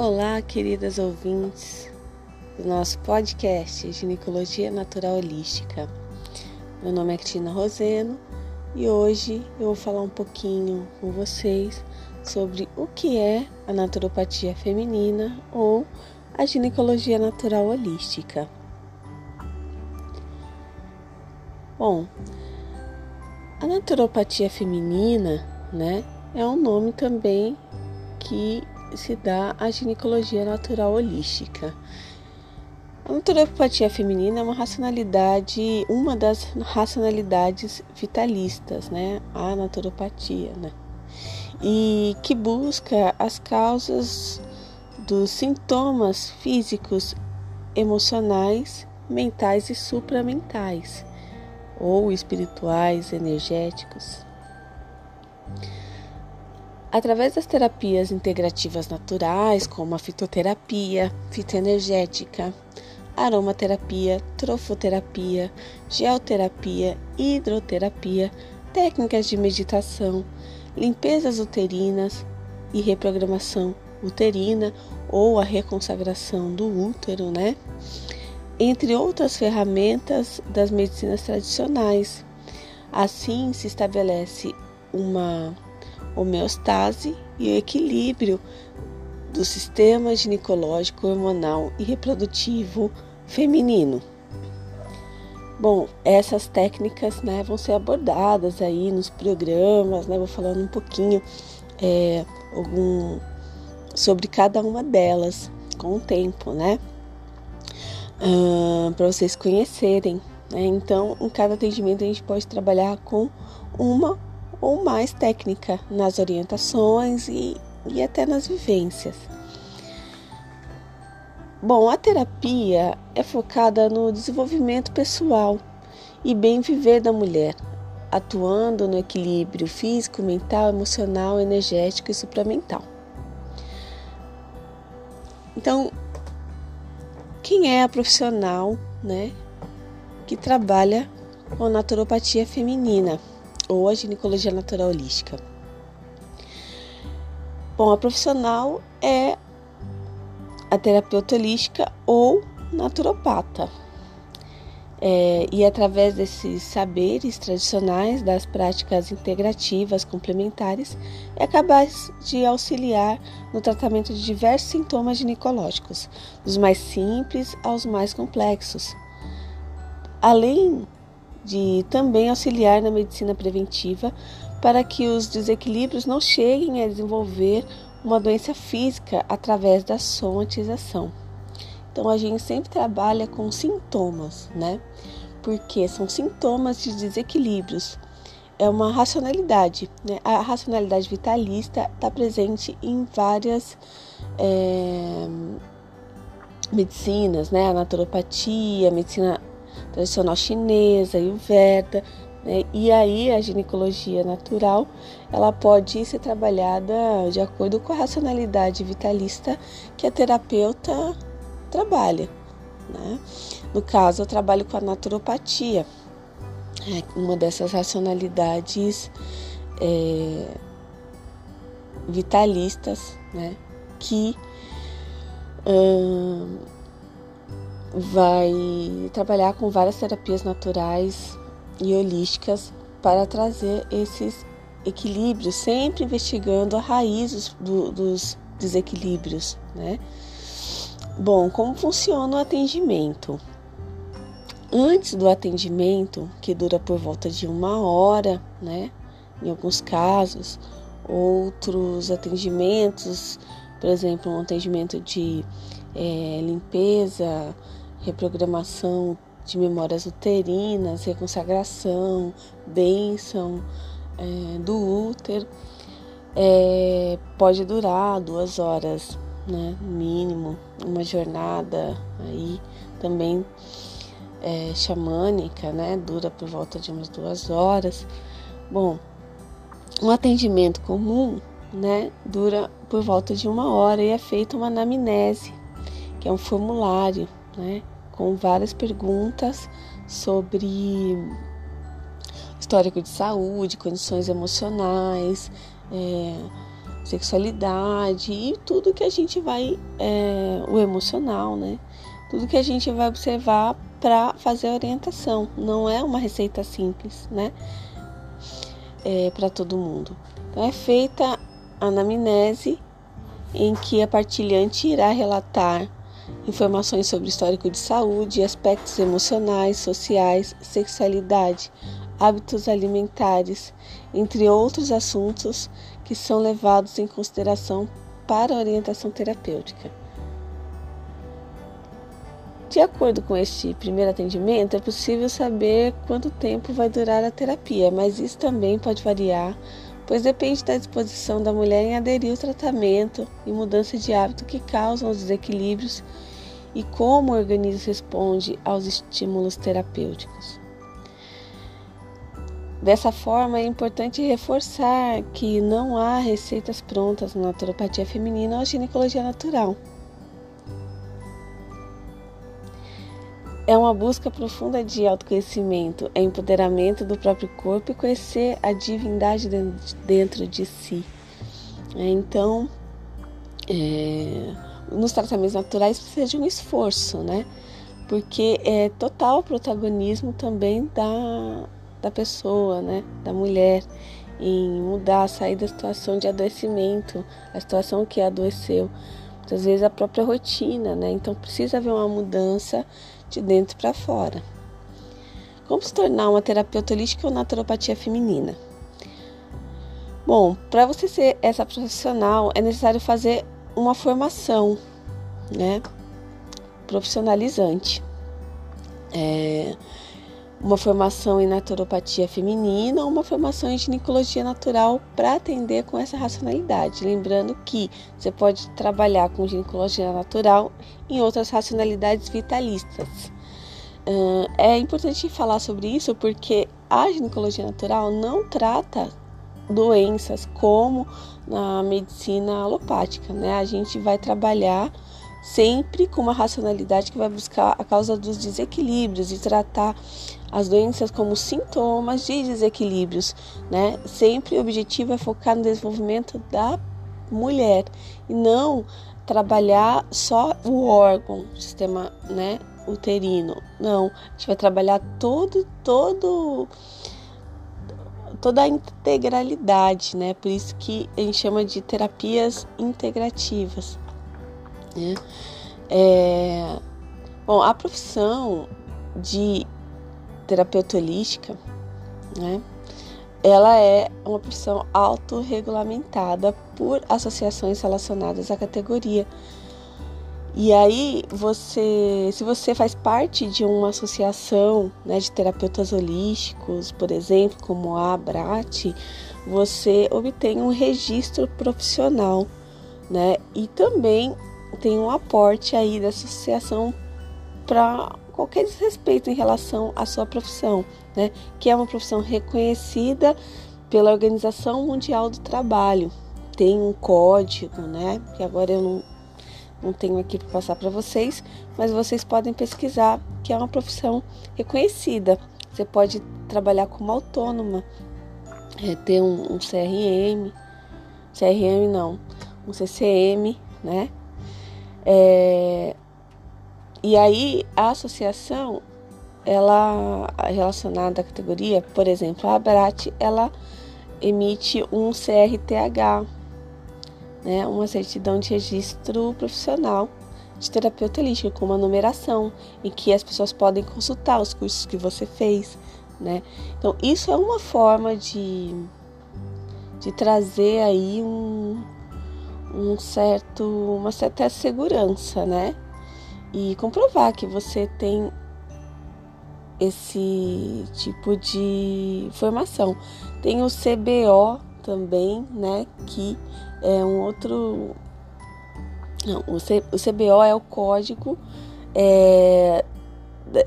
Olá, queridas ouvintes do nosso podcast Ginecologia Natural Holística. Meu nome é Cristina Roseno e hoje eu vou falar um pouquinho com vocês sobre o que é a naturopatia feminina ou a ginecologia natural holística. Bom, a naturopatia feminina, né, é um nome também que se dá à ginecologia natural holística. A naturopatia feminina é uma racionalidade, uma das racionalidades vitalistas, né? A naturopatia, né? E que busca as causas dos sintomas físicos, emocionais, mentais e supramentais, ou espirituais, energéticos. Através das terapias integrativas naturais, como a fitoterapia, fitoenergética, aromaterapia, trofoterapia, geoterapia, hidroterapia, técnicas de meditação, limpezas uterinas e reprogramação uterina ou a reconsagração do útero, né? Entre outras ferramentas das medicinas tradicionais. Assim se estabelece uma homeostase e o equilíbrio do sistema ginecológico, hormonal e reprodutivo feminino. Bom, essas técnicas né, vão ser abordadas aí nos programas, né, vou falando um pouquinho é, algum, sobre cada uma delas com o tempo, né? Uh, para vocês conhecerem. Né? Então, em cada atendimento a gente pode trabalhar com uma ou mais técnica nas orientações e, e até nas vivências. Bom, a terapia é focada no desenvolvimento pessoal e bem viver da mulher, atuando no equilíbrio físico, mental, emocional, energético e supramental. Então, quem é a profissional, né, que trabalha com naturopatia feminina? Ou a ginecologia natural holística? Bom, a profissional é a terapeuta holística ou naturopata. É, e através desses saberes tradicionais, das práticas integrativas complementares, é capaz de auxiliar no tratamento de diversos sintomas ginecológicos, dos mais simples aos mais complexos. Além de também auxiliar na medicina preventiva para que os desequilíbrios não cheguem a desenvolver uma doença física através da somatização. Então a gente sempre trabalha com sintomas, né? Porque são sintomas de desequilíbrios. É uma racionalidade, né? A racionalidade vitalista está presente em várias é, medicinas, né? A naturopatia, a medicina tradicional chinesa, Ayurveda, né? E aí a ginecologia natural, ela pode ser trabalhada de acordo com a racionalidade vitalista que a terapeuta trabalha, né? No caso, eu trabalho com a naturopatia, é uma dessas racionalidades é, vitalistas, né? Que hum, vai trabalhar com várias terapias naturais e holísticas para trazer esses equilíbrios, sempre investigando a raiz do, dos desequilíbrios, né? Bom, como funciona o atendimento? Antes do atendimento, que dura por volta de uma hora, né? Em alguns casos, outros atendimentos, por exemplo, um atendimento de é, limpeza, reprogramação de memórias uterinas, reconsagração, bênção é, do útero, é, pode durar duas horas, né, mínimo, uma jornada aí também é, xamânica, né, dura por volta de umas duas horas. Bom, um atendimento comum, né, dura por volta de uma hora e é feita uma anamnese, que é um formulário né, com várias perguntas sobre histórico de saúde, condições emocionais, é, sexualidade e tudo que a gente vai, é, o emocional, né? Tudo que a gente vai observar para fazer a orientação. Não é uma receita simples, né? É, para todo mundo. Então é feita a anamnese, em que a partilhante irá relatar informações sobre histórico de saúde, aspectos emocionais, sociais, sexualidade, hábitos alimentares, entre outros assuntos que são levados em consideração para a orientação terapêutica. De acordo com este primeiro atendimento, é possível saber quanto tempo vai durar a terapia, mas isso também pode variar, pois depende da disposição da mulher em aderir ao tratamento e mudança de hábito que causam os desequilíbrios e como o organismo responde aos estímulos terapêuticos. Dessa forma, é importante reforçar que não há receitas prontas na naturopatia feminina ou ginecologia natural. É uma busca profunda de autoconhecimento, é empoderamento do próprio corpo e conhecer a divindade dentro de si. É, então, é, nos tratamentos naturais precisa de um esforço, né? Porque é total protagonismo também da, da pessoa, né? Da mulher, em mudar, sair da situação de adoecimento, a situação que adoeceu. Muitas vezes a própria rotina, né? Então precisa haver uma mudança de dentro para fora. Como se tornar uma terapeuta holística ou naturopatia feminina? Bom, para você ser essa profissional é necessário fazer uma formação, né, profissionalizante. É, uma formação em naturopatia feminina ou uma formação em ginecologia natural para atender com essa racionalidade. Lembrando que você pode trabalhar com ginecologia natural em outras racionalidades vitalistas. É importante falar sobre isso porque a ginecologia natural não trata doenças como na medicina alopática, né? A gente vai trabalhar sempre com uma racionalidade que vai buscar a causa dos desequilíbrios e tratar as doenças como sintomas de desequilíbrios, né? Sempre o objetivo é focar no desenvolvimento da mulher e não trabalhar só o órgão, o sistema, né, uterino. Não, a gente vai trabalhar todo todo toda a integralidade, né? Por isso que a gente chama de terapias integrativas. Né? É, bom, a profissão de terapeuta holística, né? Ela é uma profissão autorregulamentada por associações relacionadas à categoria e aí você, se você faz parte de uma associação né, de terapeutas holísticos, por exemplo, como a Abrat, você obtém um registro profissional, né? E também tem um aporte aí da associação para qualquer desrespeito em relação à sua profissão, né? Que é uma profissão reconhecida pela Organização Mundial do Trabalho. Tem um código, né? Que agora eu não não tenho aqui para passar para vocês, mas vocês podem pesquisar, que é uma profissão reconhecida. Você pode trabalhar como autônoma, é, ter um, um CRM, CRM não, um CCM, né? É, e aí a associação, ela relacionada à categoria, por exemplo, a Abrat, ela emite um CRTH, né, uma certidão de registro profissional de terapeuta holístico com uma numeração em que as pessoas podem consultar os cursos que você fez, né? Então isso é uma forma de, de trazer aí um, um certo, uma certa segurança, né? E comprovar que você tem esse tipo de formação. Tem o CBO também, né? Que é um outro. Não, o, C, o CBO é o Código é,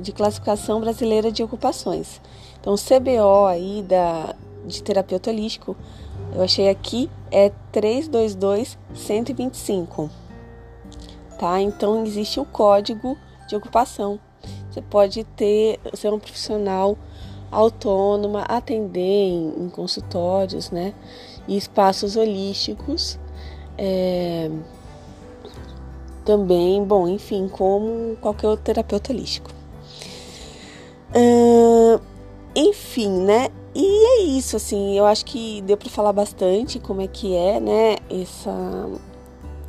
de Classificação Brasileira de Ocupações. Então, o CBO aí da, de terapeuta holístico, eu achei aqui, é 322-125. Tá? Então, existe o código de ocupação. Você pode ter, ser um profissional autônoma, atender em, em consultórios, né? E espaços holísticos É, também, bom, enfim, como qualquer outro terapeuta holístico. Uh, enfim, né? E é isso, assim, eu acho que deu para falar bastante como é que é, né, essa,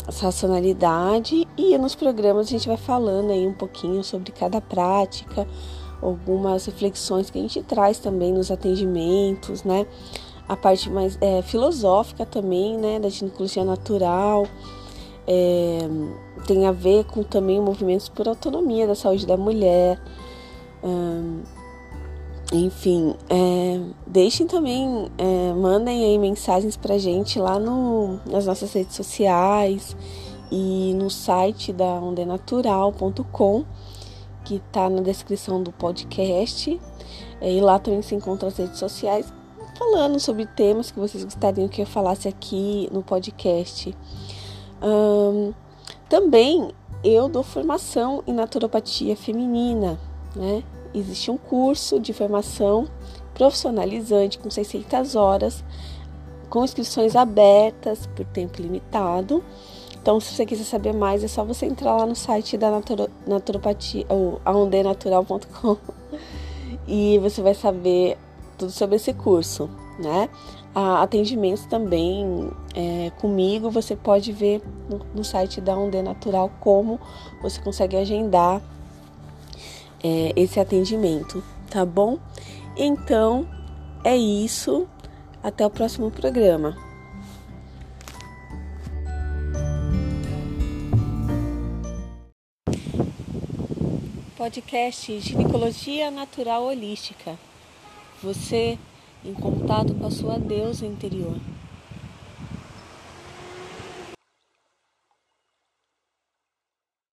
essa racionalidade e nos programas a gente vai falando aí um pouquinho sobre cada prática, algumas reflexões que a gente traz também nos atendimentos, né, a parte mais é, filosófica também, né, da ginecologia natural, é, tem a ver com também movimentos por autonomia da saúde da mulher, enfim, é, deixem também, é, mandem aí mensagens pra gente lá no, nas nossas redes sociais e no site da ondenatural.com, que tá na descrição do podcast. É, e lá também se encontram as redes sociais falando sobre temas que vocês gostariam que eu falasse aqui no podcast. Um, também eu dou formação em naturopatia feminina, né? existe um curso de formação profissionalizante com 600 horas, com inscrições abertas por tempo limitado. Então, se você quiser saber mais, é só você entrar lá no site da Naturo, naturopatia, ou aondenatural.com e você vai saber tudo sobre esse curso, né? atendimentos também é, comigo, você pode ver no, no site da Onde Natural como você consegue agendar é, esse atendimento, tá bom? Então é isso. Até o próximo programa. Podcast Ginecologia Natural Holística. Você em contato com a sua deusa interior.